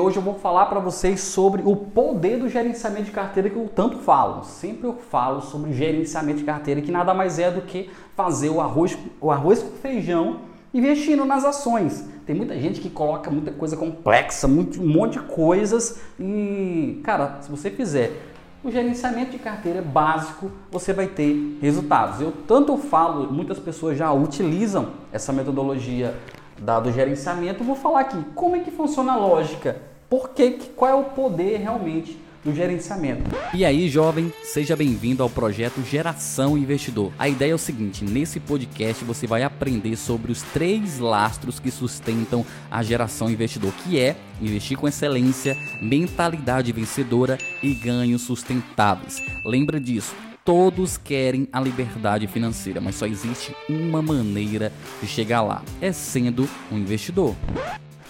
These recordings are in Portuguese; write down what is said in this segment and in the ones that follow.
Hoje eu vou falar para vocês sobre o poder do gerenciamento de carteira que eu tanto falo. Sempre eu falo sobre gerenciamento de carteira, que nada mais é do que fazer o arroz, o arroz com feijão investindo nas ações. Tem muita gente que coloca muita coisa complexa, muito, um monte de coisas e, cara, se você fizer o gerenciamento de carteira básico, você vai ter resultados. Eu tanto falo, muitas pessoas já utilizam essa metodologia do gerenciamento, vou falar aqui como é que funciona a lógica por que, qual é o poder realmente do gerenciamento. E aí, jovem, seja bem-vindo ao projeto Geração Investidor. A ideia é o seguinte: nesse podcast você vai aprender sobre os três lastros que sustentam a geração investidor, que é investir com excelência, mentalidade vencedora e ganhos sustentáveis. Lembra disso? Todos querem a liberdade financeira, mas só existe uma maneira de chegar lá: é sendo um investidor.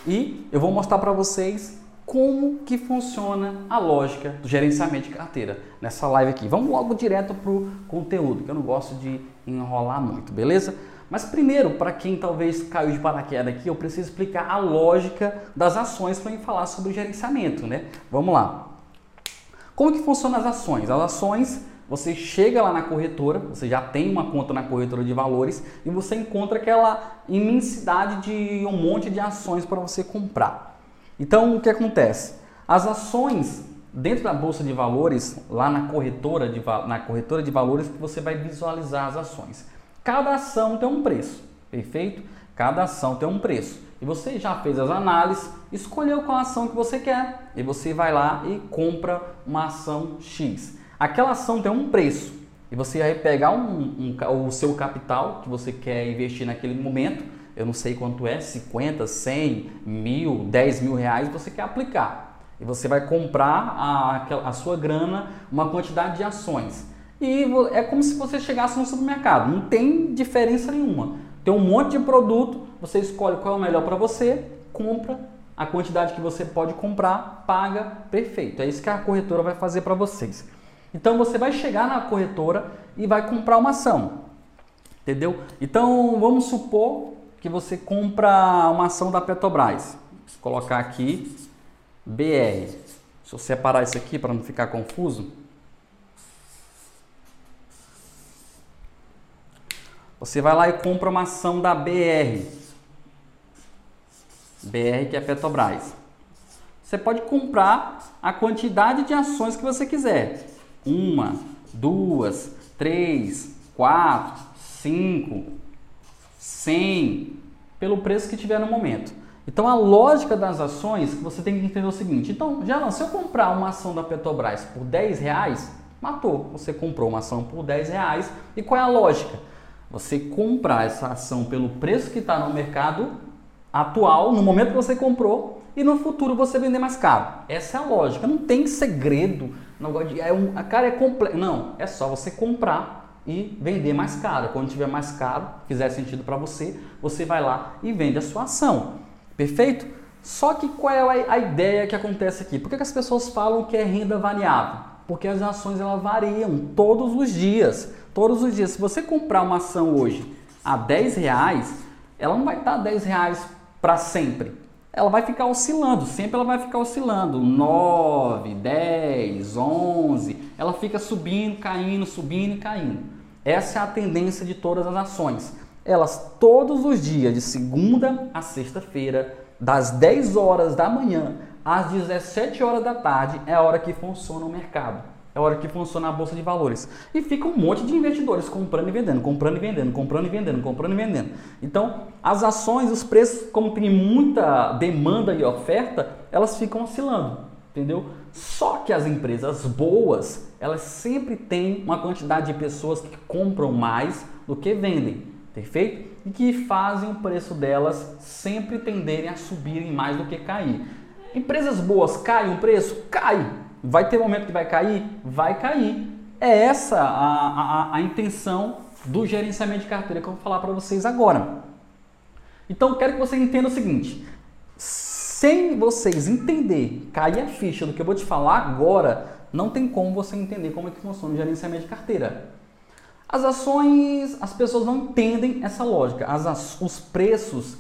E eu vou mostrar para vocês como que funciona a lógica do gerenciamento de carteira nessa live aqui. Vamos logo direto para o conteúdo, que eu não gosto de enrolar muito, beleza? Mas primeiro, para quem talvez caiu de paraquedas aqui, eu preciso explicar a lógica das ações para falar sobre o gerenciamento, né? Vamos lá. Como que funcionam as ações? As ações, você chega lá na corretora, você já tem uma conta na corretora de valores e você encontra aquela imensidade de um monte de ações para você comprar. Então, o que acontece? As ações dentro da bolsa de valores, lá na corretora de, na corretora de valores, que você vai visualizar as ações. Cada ação tem um preço, perfeito? Cada ação tem um preço. E você já fez as análises, escolheu qual ação que você quer e você vai lá e compra uma ação X. Aquela ação tem um preço e você vai pegar um, um, o seu capital que você quer investir naquele momento eu não sei quanto é, 50, 100, mil, 10 mil reais, você quer aplicar. E você vai comprar a, a sua grana, uma quantidade de ações. E é como se você chegasse no supermercado, não tem diferença nenhuma. Tem um monte de produto, você escolhe qual é o melhor para você, compra a quantidade que você pode comprar, paga, perfeito. É isso que a corretora vai fazer para vocês. Então você vai chegar na corretora e vai comprar uma ação. Entendeu? Então vamos supor que você compra uma ação da Petrobras. Vou colocar aqui BR. Se eu separar isso aqui para não ficar confuso. Você vai lá e compra uma ação da BR. BR que é Petrobras. Você pode comprar a quantidade de ações que você quiser. Uma, duas, três, quatro, cinco, 100, pelo preço que tiver no momento. Então a lógica das ações, você tem que entender o seguinte, então, já se eu comprar uma ação da Petrobras por 10 reais, matou. Você comprou uma ação por 10 reais. E qual é a lógica? Você comprar essa ação pelo preço que está no mercado atual, no momento que você comprou, e no futuro você vender mais caro. Essa é a lógica. Não tem segredo. Não, é um, a cara é completa. Não, é só você comprar e vender mais caro. Quando tiver mais caro, fizer sentido para você, você vai lá e vende a sua ação. Perfeito? Só que qual é a ideia que acontece aqui? Por que, as pessoas falam que é renda variável? Porque as ações elas variam todos os dias. Todos os dias. Se você comprar uma ação hoje a 10 reais, ela não vai estar a 10 reais para sempre. Ela vai ficar oscilando, sempre ela vai ficar oscilando. 9, 10, 11. Ela fica subindo, caindo, subindo e caindo. Essa é a tendência de todas as ações. Elas todos os dias, de segunda a sexta-feira, das 10 horas da manhã às 17 horas da tarde, é a hora que funciona o mercado. É a hora que funciona a bolsa de valores. E fica um monte de investidores comprando e vendendo, comprando e vendendo, comprando e vendendo, comprando e vendendo. Então, as ações, os preços, como tem muita demanda e oferta, elas ficam oscilando, entendeu? Só que as empresas boas, elas sempre têm uma quantidade de pessoas que compram mais do que vendem, perfeito? E que fazem o preço delas sempre tenderem a subirem mais do que cair. Empresas boas caem o preço? Cai. Vai ter momento que vai cair? Vai cair. É essa a, a, a intenção do gerenciamento de carteira que eu vou falar para vocês agora. Então, quero que você entenda o seguinte: sem vocês entender, cair a ficha do que eu vou te falar agora, não tem como você entender como é que funciona o gerenciamento de carteira. As ações, as pessoas não entendem essa lógica. As, os preços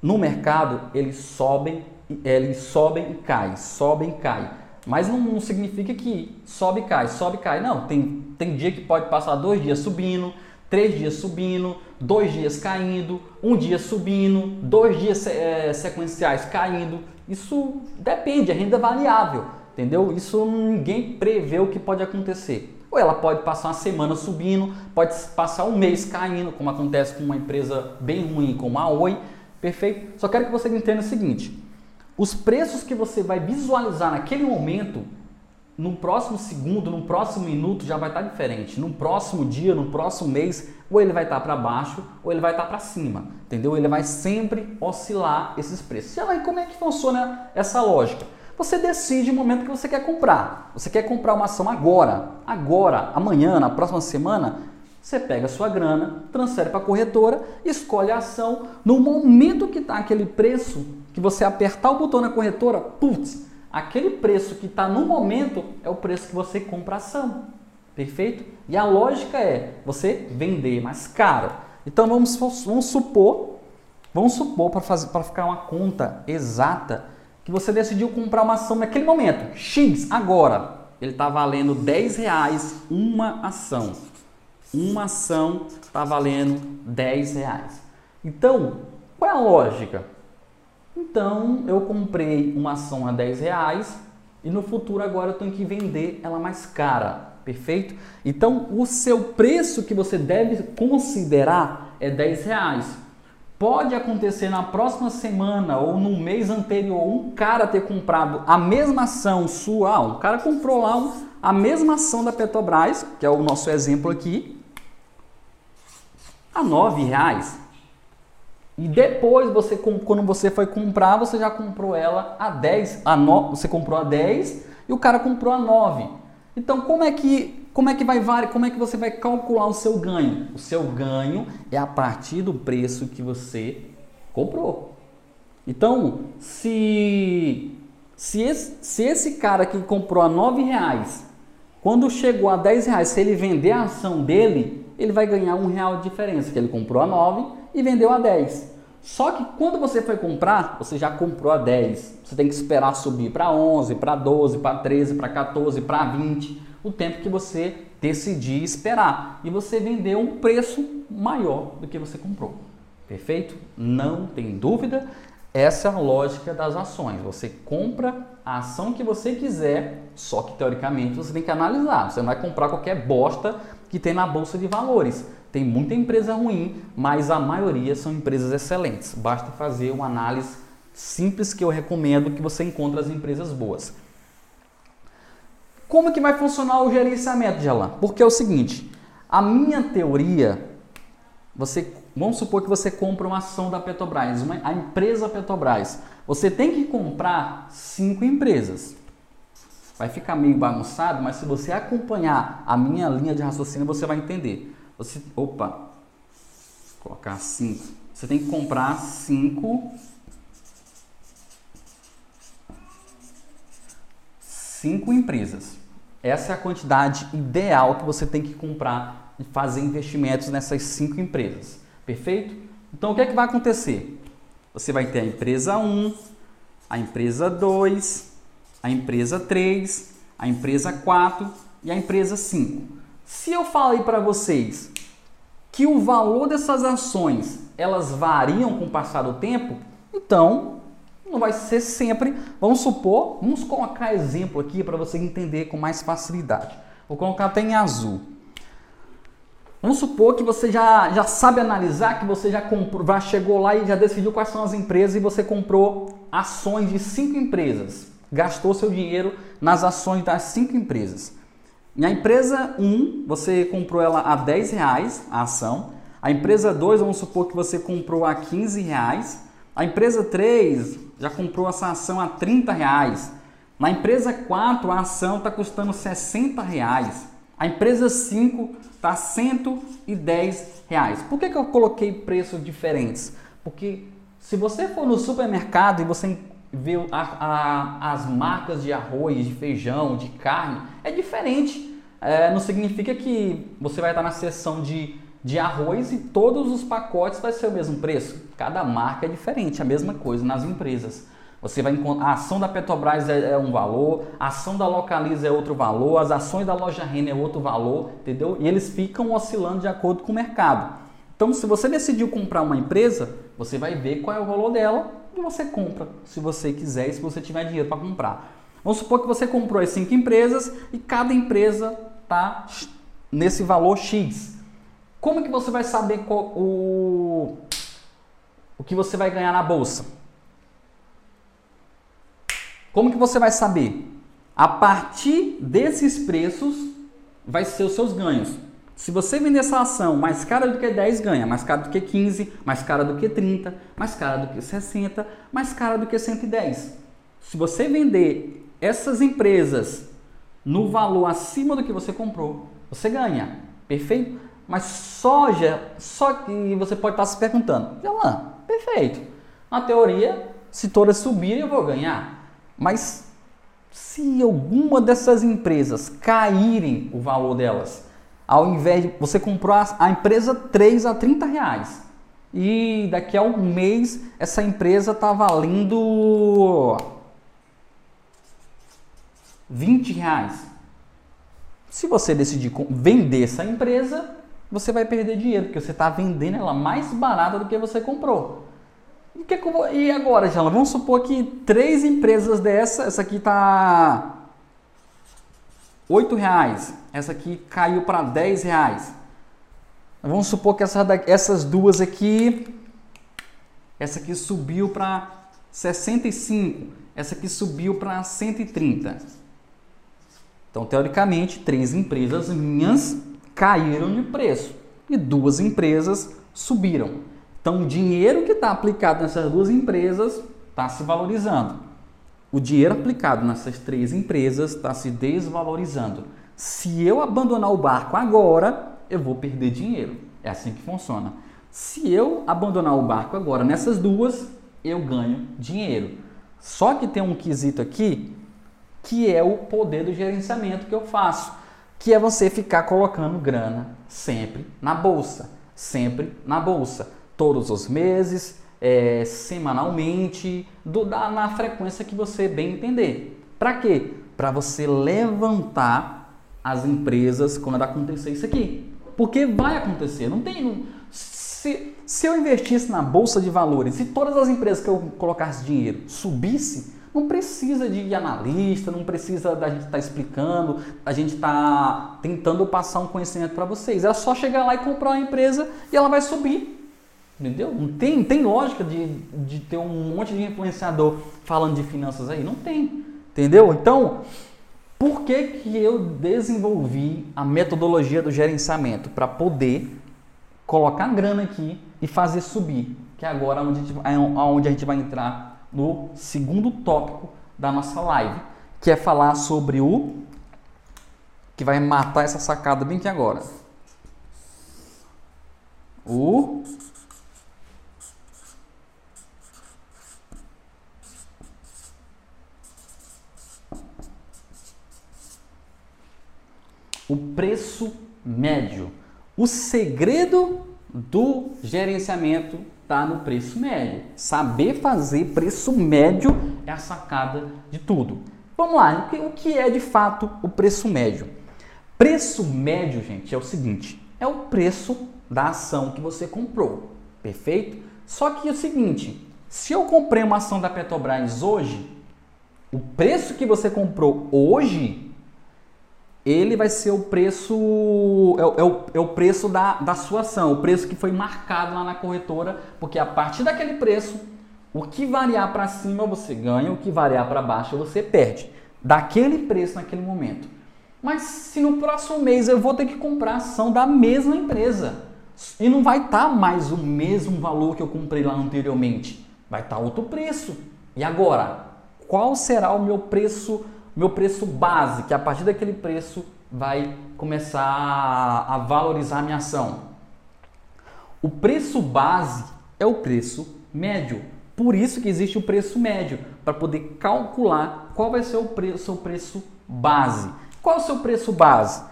no mercado, eles sobem eles sobem e caem, sobem e caem. Mas não, não, significa que sobe e cai, sobe e cai. Não, tem, tem dia que pode passar dois dias subindo, três dias subindo, dois dias caindo, um dia subindo, dois dias é, sequenciais caindo. Isso depende, é renda variável, entendeu? Isso ninguém prevê o que pode acontecer. Ou ela pode passar uma semana subindo, pode passar um mês caindo, como acontece com uma empresa bem ruim como a Oi, perfeito? Só quero que você entenda o seguinte: os preços que você vai visualizar naquele momento, no próximo segundo, no próximo minuto já vai estar diferente. No próximo dia, no próximo mês, ou ele vai estar para baixo ou ele vai estar para cima, entendeu? Ele vai sempre oscilar esses preços. E aí, como é que funciona essa lógica? Você decide o momento que você quer comprar. Você quer comprar uma ação agora, agora, amanhã, na próxima semana, você pega a sua grana, transfere para a corretora, escolhe a ação. No momento que está aquele preço, que você apertar o botão na corretora, putz, aquele preço que está no momento é o preço que você compra a ação. Perfeito? E a lógica é você vender mais caro. Então vamos, vamos supor, vamos supor para ficar uma conta exata que você decidiu comprar uma ação naquele momento, X, agora, ele está valendo 10 reais uma ação. Uma ação está valendo 10 reais. Então, qual é a lógica? Então, eu comprei uma ação a 10 reais e no futuro agora eu tenho que vender ela mais cara. Perfeito? Então, o seu preço que você deve considerar é 10 reais. Pode acontecer na próxima semana ou no mês anterior um cara ter comprado a mesma ação sua. Ah, um cara comprou lá um, a mesma ação da Petrobras, que é o nosso exemplo aqui, a R$ reais. E depois você quando você foi comprar, você já comprou ela a 10, a no, você comprou a 10 e o cara comprou a 9. Então como é que como é que vai como é que você vai calcular o seu ganho? O seu ganho é a partir do preço que você comprou. Então, se se esse, se esse cara que comprou a nove reais, quando chegou a 10 reais, se ele vender a ação dele, ele vai ganhar um real de diferença, que ele comprou a 9 e vendeu a 10. Só que quando você foi comprar, você já comprou a 10. Você tem que esperar subir para 11, para 12, para 13, para 14, para 20 o tempo que você decidir esperar. E você vendeu um preço maior do que você comprou. Perfeito? Não tem dúvida. Essa é a lógica das ações. Você compra a ação que você quiser, só que teoricamente você tem que analisar. Você não vai comprar qualquer bosta que tem na bolsa de valores. Tem muita empresa ruim, mas a maioria são empresas excelentes. Basta fazer uma análise simples que eu recomendo que você encontre as empresas boas. Como que vai funcionar o gerenciamento, Gelan? Porque é o seguinte, a minha teoria, você, vamos supor que você compra uma ação da Petrobras, uma, a empresa Petrobras. Você tem que comprar cinco empresas. Vai ficar meio bagunçado, mas se você acompanhar a minha linha de raciocínio, você vai entender. Você, opa, colocar cinco. Você tem que comprar cinco cinco empresas. Essa é a quantidade ideal que você tem que comprar e fazer investimentos nessas cinco empresas. Perfeito? Então o que é que vai acontecer? Você vai ter a empresa 1, a empresa 2, a empresa 3, a empresa 4 e a empresa 5. Se eu falei para vocês que o valor dessas ações elas variam com o passar do tempo, então não vai ser sempre. Vamos supor, vamos colocar exemplo aqui para você entender com mais facilidade. Vou colocar até em azul. Vamos supor que você já, já sabe analisar, que você já comprou, já chegou lá e já decidiu quais são as empresas e você comprou ações de cinco empresas. Gastou seu dinheiro nas ações das cinco empresas. Na empresa 1, você comprou ela a 10 reais a ação. A empresa 2, vamos supor que você comprou a 15 reais. A empresa 3 já comprou essa ação a 30 reais. Na empresa 4 a ação está custando 60 reais. A empresa 5 está 110 reais. Por que, que eu coloquei preços diferentes? Porque se você for no supermercado e você vê a, a, as marcas de arroz, de feijão, de carne, é diferente. É, não significa que você vai estar na seção de de arroz e todos os pacotes vai ser o mesmo preço. Cada marca é diferente, a mesma coisa nas empresas. Você vai encontrar a ação da Petrobras é, é, um valor, a ação da Localiza é outro valor, as ações da loja Renner é outro valor, entendeu? E eles ficam oscilando de acordo com o mercado. Então, se você decidiu comprar uma empresa, você vai ver qual é o valor dela você compra, se você quiser e se você tiver dinheiro para comprar. Vamos supor que você comprou as cinco empresas e cada empresa está nesse valor X. Como que você vai saber qual, o, o que você vai ganhar na bolsa? Como que você vai saber? A partir desses preços vai ser os seus ganhos. Se você vender essa ação mais cara do que 10, ganha. Mais cara do que 15, mais cara do que 30, mais cara do que 60, mais cara do que 110. Se você vender essas empresas no valor acima do que você comprou, você ganha. Perfeito? Mas soja, só que você pode estar se perguntando, Jalan, perfeito. Na teoria, se todas subirem, eu vou ganhar. Mas se alguma dessas empresas caírem o valor delas, ao invés de você comprou a, empresa 3 a 30 reais e daqui a um mês essa empresa está valendo 20 reais. Se você decidir vender essa empresa, você vai perder dinheiro, porque você está vendendo ela mais barata do que você comprou. E, que vou... e agora, Jana, vamos supor que três empresas dessa, essa aqui está 8 reais, essa aqui caiu para 10 reais. Vamos supor que essa essas duas aqui, essa aqui subiu para 65, essa aqui subiu para 130. Então, teoricamente, três empresas minhas caíram de preço e duas empresas subiram. Então, o dinheiro que está aplicado nessas duas empresas está se valorizando. O dinheiro aplicado nessas três empresas está se desvalorizando. Se eu abandonar o barco agora, eu vou perder dinheiro. É assim que funciona. Se eu abandonar o barco agora nessas duas, eu ganho dinheiro. Só que tem um quesito aqui que é o poder do gerenciamento que eu faço, que é você ficar colocando grana sempre na bolsa, sempre na bolsa, todos os meses, é, semanalmente, do, da, na frequência que você bem entender. Para quê? Para você levantar as empresas quando acontecer isso aqui. Porque vai acontecer, não tem. Não, se, se eu investisse na bolsa de valores e todas as empresas que eu colocasse dinheiro subisse, não precisa de analista, não precisa da gente estar tá explicando, a gente está tentando passar um conhecimento para vocês. É só chegar lá e comprar uma empresa e ela vai subir. Entendeu? Não tem, tem lógica de, de ter um monte de influenciador falando de finanças aí? Não tem. Entendeu? Então, por que, que eu desenvolvi a metodologia do gerenciamento? Para poder colocar grana aqui e fazer subir. Que é agora onde a gente, é onde a gente vai entrar no segundo tópico da nossa live, que é falar sobre o que vai matar essa sacada bem aqui agora. O o preço médio. O segredo do gerenciamento está no preço médio. Saber fazer preço médio é a sacada de tudo. Vamos lá, o que é de fato o preço médio? Preço médio, gente, é o seguinte: é o preço da ação que você comprou, perfeito? Só que é o seguinte: se eu comprei uma ação da Petrobras hoje, o preço que você comprou hoje ele vai ser o preço é, o, é o, é o preço da, da sua ação, o preço que foi marcado lá na corretora, porque a partir daquele preço, o que variar para cima você ganha, o que variar para baixo você perde, daquele preço naquele momento. Mas se no próximo mês eu vou ter que comprar ação da mesma empresa e não vai estar tá mais o mesmo valor que eu comprei lá anteriormente, vai estar tá outro preço. E agora, qual será o meu preço meu preço base, que a partir daquele preço vai começar a valorizar a minha ação. O preço base é o preço médio. Por isso que existe o preço médio, para poder calcular qual vai ser o pre seu preço base. Qual é o seu preço base?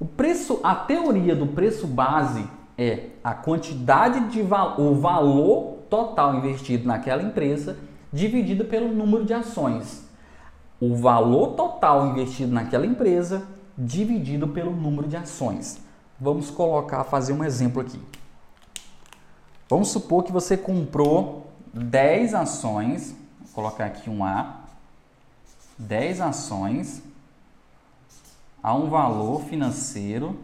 O preço, a teoria do preço base é a quantidade de val o valor total investido naquela empresa dividido pelo número de ações. O valor total investido naquela empresa dividido pelo número de ações. Vamos colocar, fazer um exemplo aqui. Vamos supor que você comprou 10 ações, vou colocar aqui um A, 10 ações a um valor financeiro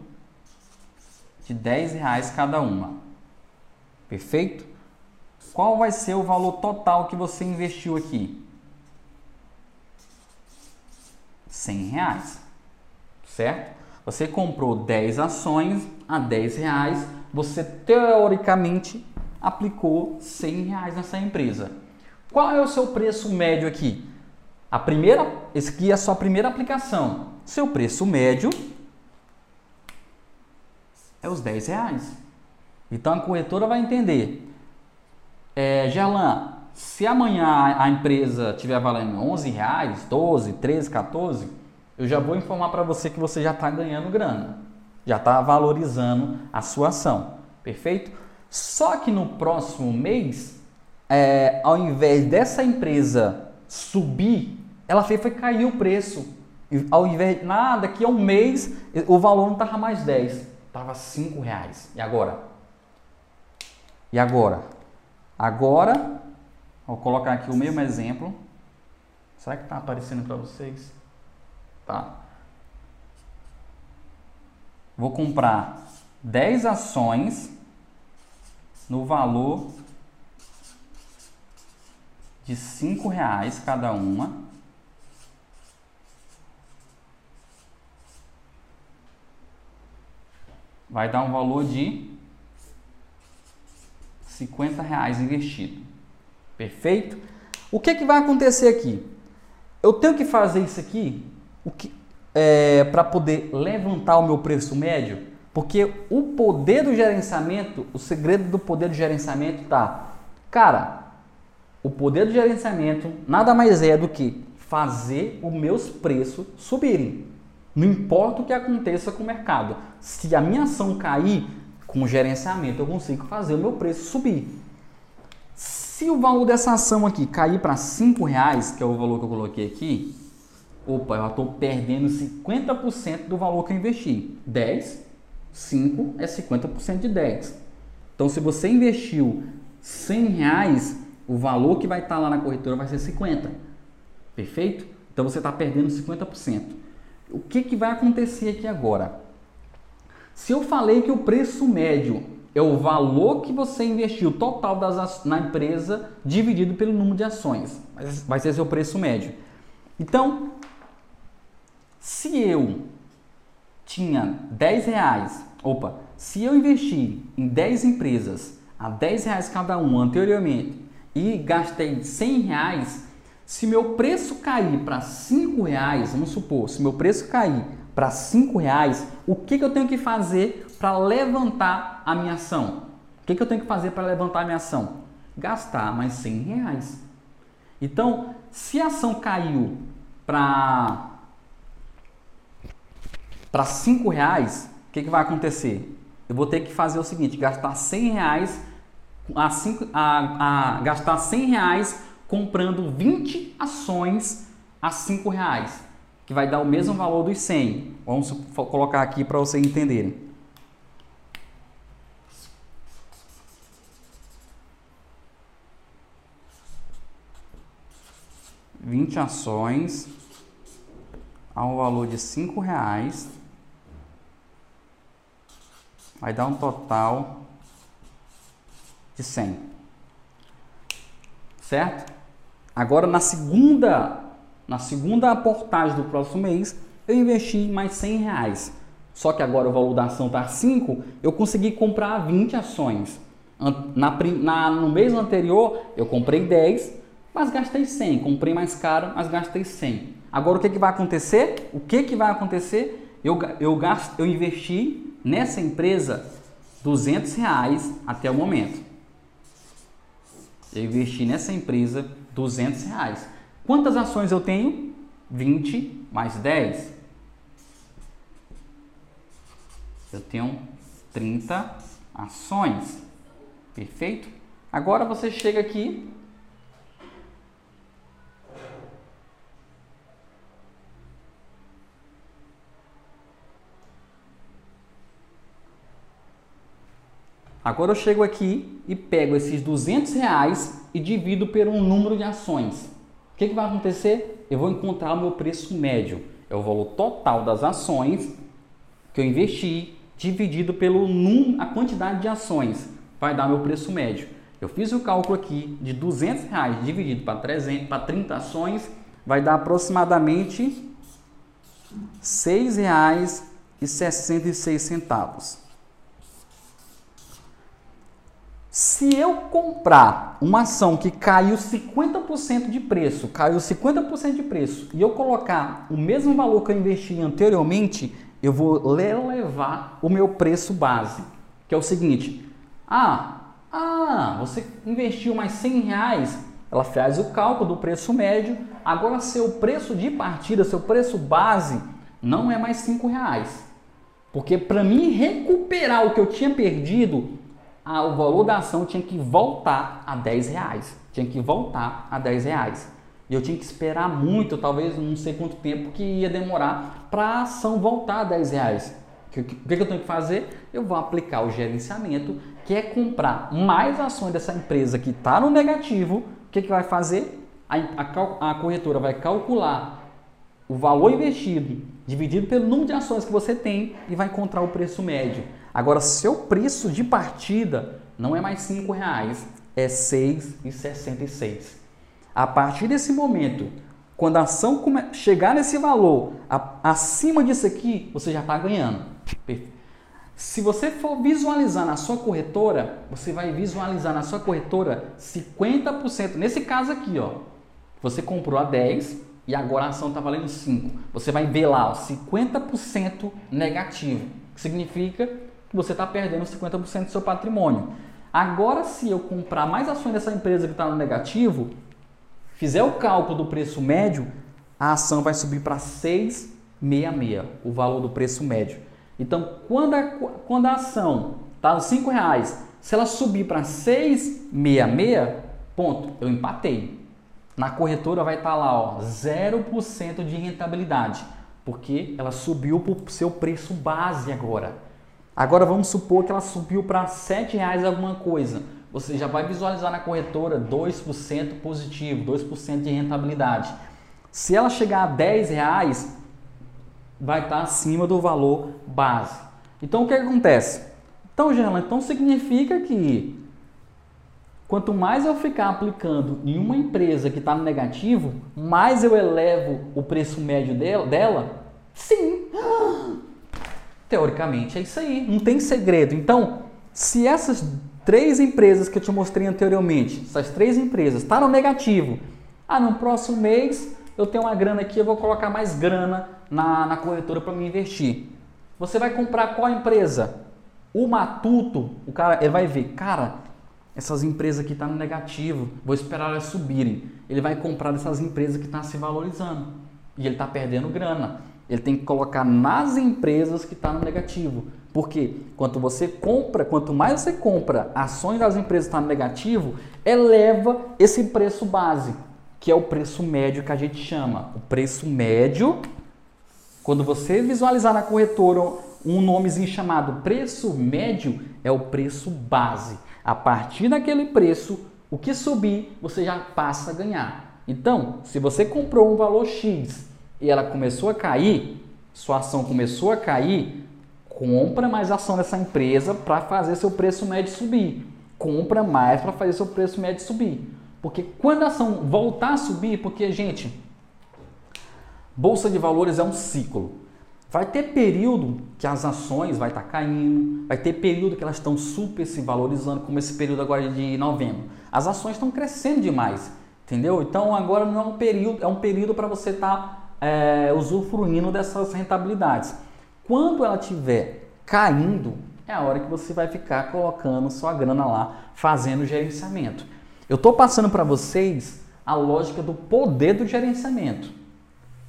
de 10 reais cada uma. Perfeito? Qual vai ser o valor total que você investiu aqui? 100 reais, certo? Você comprou 10 ações a 10 reais, você teoricamente aplicou 100 reais nessa empresa. Qual é o seu preço médio aqui? A primeira, esse aqui é a sua primeira aplicação. Seu preço médio é os 10 reais. Então a corretora vai entender. É, Gerlan, se amanhã a empresa tiver valendo 11 reais, 12, 13, 14, eu já vou informar para você que você já está ganhando grana. Já está valorizando a sua ação. Perfeito? Só que no próximo mês, é, ao invés dessa empresa subir, ela fez foi cair o preço. Ao invés de nada, daqui a um mês o valor não estava mais 10, estava 5 reais. E agora? E agora? Agora, vou colocar aqui o mesmo exemplo. Será que está aparecendo para vocês? Tá. Vou comprar 10 ações no valor de 5 reais cada uma. vai dar um valor de 50 reais investido. Perfeito? O que, que vai acontecer aqui? Eu tenho que fazer isso aqui é, para poder levantar o meu preço médio, porque o poder do gerenciamento, o segredo do poder do gerenciamento tá, cara, o poder do gerenciamento nada mais é do que fazer os meus preços subirem. Não importa o que aconteça com o mercado. Se a minha ação cair, com o gerenciamento eu consigo fazer o meu preço subir. Se o valor dessa ação aqui cair para R$ reais, que é o valor que eu coloquei aqui, opa, eu estou perdendo 50% do valor que eu investi. 10, 5 é 50% de 10. Então, se você investiu 100 reais, o valor que vai estar lá na corretora vai ser 50. Perfeito? Então, você está perdendo 50%. O que, que vai acontecer aqui agora? Se eu falei que o preço médio é o valor que você investiu total das, na empresa dividido pelo número de ações, vai ser seu preço médio. Então, se eu tinha 10 reais, opa, se eu investir em 10 empresas a 10 reais cada uma anteriormente e gastei 100 reais, se meu preço cair para cinco reais, vamos supor, se meu preço cair para cinco reais, o que, que eu tenho que fazer para levantar a minha ação? O que, que eu tenho que fazer para levantar a minha ação? Gastar mais 100 reais. Então, se a ação caiu para para cinco reais, o que, que vai acontecer? Eu vou ter que fazer o seguinte, gastar 100 reais a, cinco, a, a gastar 100 reais comprando 20 ações a 5 reais, que vai dar o mesmo valor dos 100. Vamos colocar aqui para vocês entenderem. Vinte ações a um valor de cinco reais vai dar um total de 100. Certo? Agora na segunda, na segunda aportagem do próximo mês, eu investi mais 100 reais. Só que agora o valor da ação está 5, eu consegui comprar 20 ações. Na, na, no mês anterior eu comprei 10, mas gastei 100. Comprei mais caro, mas gastei 100. Agora o que, que vai acontecer? O que, que vai acontecer? Eu, eu, gasto, eu investi nessa empresa 200 reais até o momento. Eu investi nessa empresa 200 reais. Quantas ações eu tenho? 20 mais 10. Eu tenho 30 ações. Perfeito? Agora você chega aqui Agora eu chego aqui e pego esses 200 reais e divido por um número de ações. O que, que vai acontecer? Eu vou encontrar o meu preço médio. É o valor total das ações que eu investi dividido pelo num, a quantidade de ações. Vai dar meu preço médio. Eu fiz o cálculo aqui de 200 reais dividido para 300, para 30 ações, vai dar aproximadamente R$ 6,66. Se eu comprar uma ação que caiu 50% de preço, caiu 50% de preço, e eu colocar o mesmo valor que eu investi anteriormente, eu vou elevar o meu preço base, que é o seguinte: ah, ah, você investiu mais 100 reais, ela faz o cálculo do preço médio, agora seu preço de partida, seu preço base, não é mais 5 reais. Porque para mim recuperar o que eu tinha perdido, o valor da ação tinha que voltar a 10 reais. Tinha que voltar a 10 reais. E eu tinha que esperar muito, talvez não sei quanto tempo que ia demorar para a ação voltar a 10 reais. O que, que, que eu tenho que fazer? Eu vou aplicar o gerenciamento, que é comprar mais ações dessa empresa que está no negativo. O que, que vai fazer? A, a, a corretora vai calcular o valor investido dividido pelo número de ações que você tem e vai encontrar o preço médio. Agora, seu preço de partida não é mais R$ reais, é R$ 6,66. A partir desse momento, quando a ação chegar nesse valor, acima disso aqui, você já está ganhando. Se você for visualizar na sua corretora, você vai visualizar na sua corretora 50%. Nesse caso aqui, ó, você comprou a 10 e agora a ação está valendo 5. Você vai ver lá, ó, 50% negativo. Que significa você está perdendo 50% do seu patrimônio. Agora, se eu comprar mais ações dessa empresa que está no negativo, fizer o cálculo do preço médio, a ação vai subir para 6,66, o valor do preço médio. Então, quando a, quando a ação está nos 5 reais, se ela subir para 6,66, ponto, eu empatei. Na corretora vai estar tá lá, ó, 0% de rentabilidade, porque ela subiu para o seu preço base agora. Agora vamos supor que ela subiu para R$ reais alguma coisa. Você já vai visualizar na corretora 2% positivo, 2% de rentabilidade. Se ela chegar a 10 reais, vai estar acima do valor base. Então o que, é que acontece? Então, Gerlan, então significa que quanto mais eu ficar aplicando em uma empresa que está no negativo, mais eu elevo o preço médio dela? dela? Sim! Teoricamente é isso aí, não tem segredo. Então, se essas três empresas que eu te mostrei anteriormente, essas três empresas, está no negativo, ah, no próximo mês eu tenho uma grana aqui, eu vou colocar mais grana na, na corretora para me investir. Você vai comprar qual empresa? O Matuto, o cara, ele vai ver, cara, essas empresas aqui estão tá no negativo, vou esperar elas subirem. Ele vai comprar dessas empresas que estão tá se valorizando e ele está perdendo grana. Ele tem que colocar nas empresas que está no negativo. Porque quanto você compra, quanto mais você compra ações das empresas que estão tá no negativo, eleva esse preço base, que é o preço médio que a gente chama. O preço médio, quando você visualizar na corretora um nomezinho chamado preço médio, é o preço base. A partir daquele preço, o que subir, você já passa a ganhar. Então, se você comprou um valor X e ela começou a cair, sua ação começou a cair, compra mais ação dessa empresa para fazer seu preço médio subir. Compra mais para fazer seu preço médio subir. Porque quando a ação voltar a subir, porque, gente, bolsa de valores é um ciclo. Vai ter período que as ações vai estar tá caindo, vai ter período que elas estão super se valorizando, como esse período agora de novembro. As ações estão crescendo demais, entendeu? Então agora não é um período, é um período para você estar tá é, usufruindo dessas rentabilidades. Quando ela estiver caindo, é a hora que você vai ficar colocando sua grana lá, fazendo gerenciamento. Eu estou passando para vocês a lógica do poder do gerenciamento.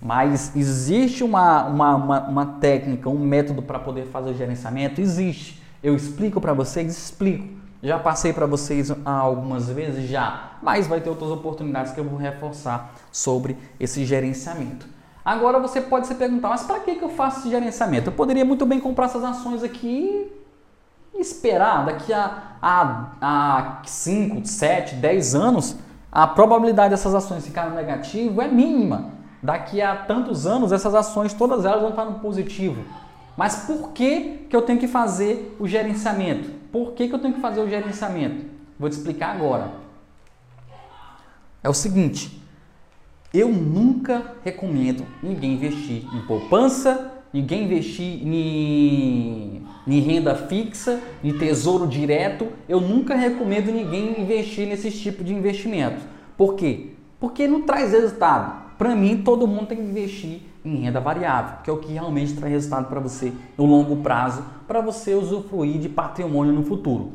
Mas existe uma, uma, uma, uma técnica, um método para poder fazer o gerenciamento? Existe. Eu explico para vocês? Explico. Já passei para vocês algumas vezes? Já. Mas vai ter outras oportunidades que eu vou reforçar sobre esse gerenciamento. Agora você pode se perguntar, mas para que, que eu faço esse gerenciamento? Eu poderia muito bem comprar essas ações aqui esperar daqui a, a, a 5, 7, 10 anos, a probabilidade dessas ações ficarem negativo é mínima. Daqui a tantos anos, essas ações, todas elas vão estar no positivo. Mas por que, que eu tenho que fazer o gerenciamento? Por que, que eu tenho que fazer o gerenciamento? Vou te explicar agora. É o seguinte, eu nunca recomendo ninguém investir em poupança, ninguém investir em, em renda fixa, em tesouro direto. Eu nunca recomendo ninguém investir nesse tipo de investimento. Por quê? Porque não traz resultado. Para mim, todo mundo tem que investir em renda variável, que é o que realmente traz resultado para você no longo prazo, para você usufruir de patrimônio no futuro.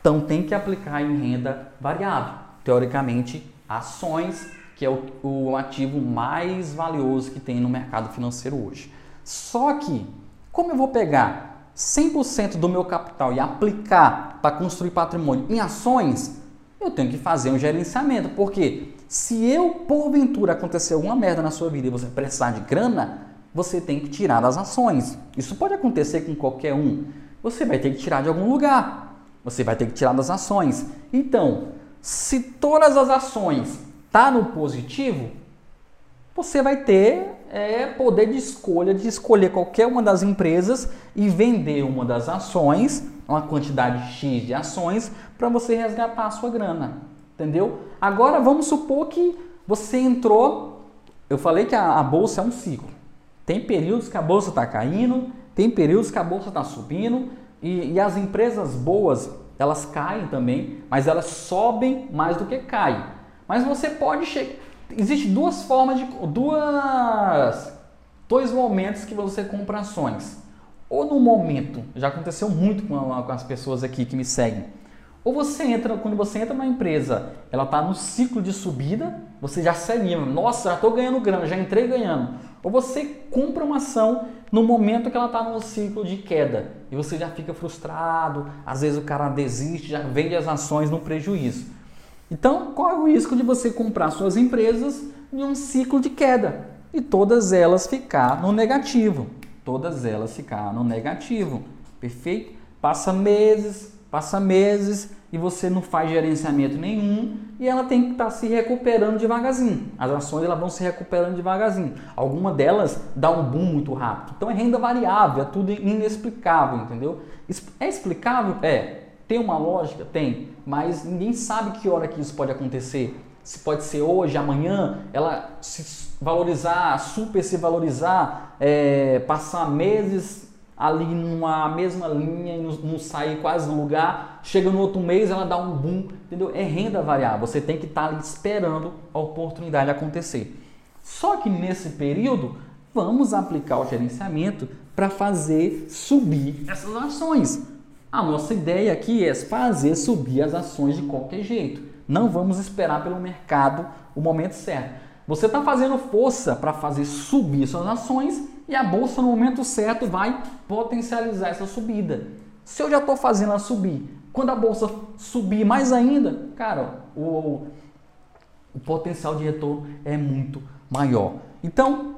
Então, tem que aplicar em renda variável. Teoricamente, ações, que é o, o ativo mais valioso que tem no mercado financeiro hoje. Só que, como eu vou pegar 100% do meu capital e aplicar para construir patrimônio em ações, eu tenho que fazer um gerenciamento, porque se eu, porventura, acontecer alguma merda na sua vida e você precisar de grana, você tem que tirar das ações. Isso pode acontecer com qualquer um. Você vai ter que tirar de algum lugar. Você vai ter que tirar das ações. Então, se todas as ações tá no positivo, você vai ter é, poder de escolha de escolher qualquer uma das empresas e vender uma das ações, uma quantidade X de ações, para você resgatar a sua grana entendeu? Agora vamos supor que você entrou, eu falei que a, a bolsa é um ciclo. Tem períodos que a bolsa está caindo, tem períodos que a bolsa está subindo e, e as empresas boas elas caem também, mas elas sobem mais do que caem. Mas você pode chegar. Existem duas formas de. duas. dois momentos que você compra ações. Ou no momento, já aconteceu muito com, com as pessoas aqui que me seguem ou você entra, quando você entra na empresa, ela está no ciclo de subida, você já se anima, nossa, já estou ganhando grana, já entrei ganhando. Ou você compra uma ação no momento que ela está no ciclo de queda e você já fica frustrado, às vezes o cara desiste, já vende as ações no prejuízo. Então, qual é o risco de você comprar suas empresas em um ciclo de queda e todas elas ficar no negativo? Todas elas ficar no negativo, perfeito? Passa meses, Passa meses e você não faz gerenciamento nenhum e ela tem que estar tá se recuperando devagarzinho. As ações elas vão se recuperando devagarzinho. Alguma delas dá um boom muito rápido. Então é renda variável, é tudo inexplicável, entendeu? É explicável? É. Tem uma lógica? Tem. Mas ninguém sabe que hora que isso pode acontecer. Se pode ser hoje, amanhã, ela se valorizar, super se valorizar, é, passar meses ali numa mesma linha e não, sair quase do lugar. Chega no outro mês, ela dá um boom, entendeu? É renda variável. Você tem que estar tá ali esperando a oportunidade acontecer. Só que nesse período, vamos aplicar o gerenciamento para fazer subir essas ações. A nossa ideia aqui é fazer subir as ações de qualquer jeito. Não vamos esperar pelo mercado o momento certo. Você está fazendo força para fazer subir suas ações e a bolsa no momento certo vai potencializar essa subida. Se eu já estou fazendo ela subir, quando a bolsa subir mais ainda, cara, o, o potencial de retorno é muito maior. Então,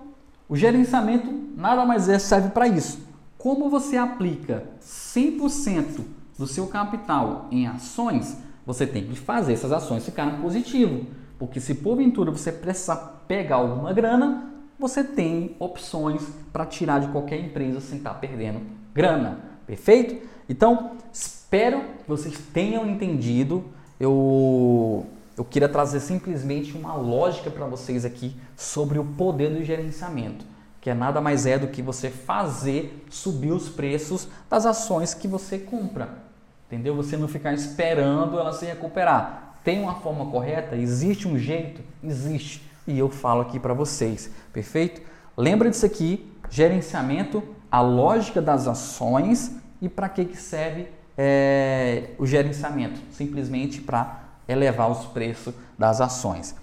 o gerenciamento nada mais é serve para isso. Como você aplica 100% do seu capital em ações, você tem que fazer essas ações ficarem positivo. Porque se porventura você precisar pegar alguma grana, você tem opções para tirar de qualquer empresa sem estar tá perdendo grana. Perfeito? Então, espero que vocês tenham entendido. Eu, eu queria trazer simplesmente uma lógica para vocês aqui sobre o poder do gerenciamento, que é nada mais é do que você fazer subir os preços das ações que você compra. Entendeu? Você não ficar esperando ela se recuperar. Tem uma forma correta? Existe um jeito? Existe e eu falo aqui para vocês, perfeito? Lembra disso aqui, gerenciamento, a lógica das ações e para que, que serve é, o gerenciamento? Simplesmente para elevar os preços das ações.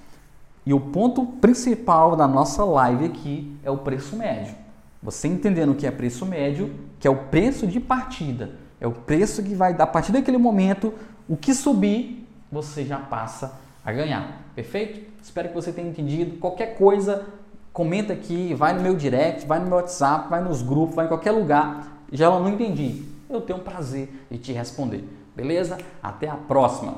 E o ponto principal da nossa live aqui é o preço médio. Você entendendo o que é preço médio, que é o preço de partida, é o preço que vai, a partir daquele momento, o que subir, você já passa a ganhar. Perfeito? Espero que você tenha entendido. Qualquer coisa, comenta aqui, vai no meu direct, vai no meu WhatsApp, vai nos grupos, vai em qualquer lugar. Já não entendi. eu tenho prazer de te responder. Beleza? Até a próxima!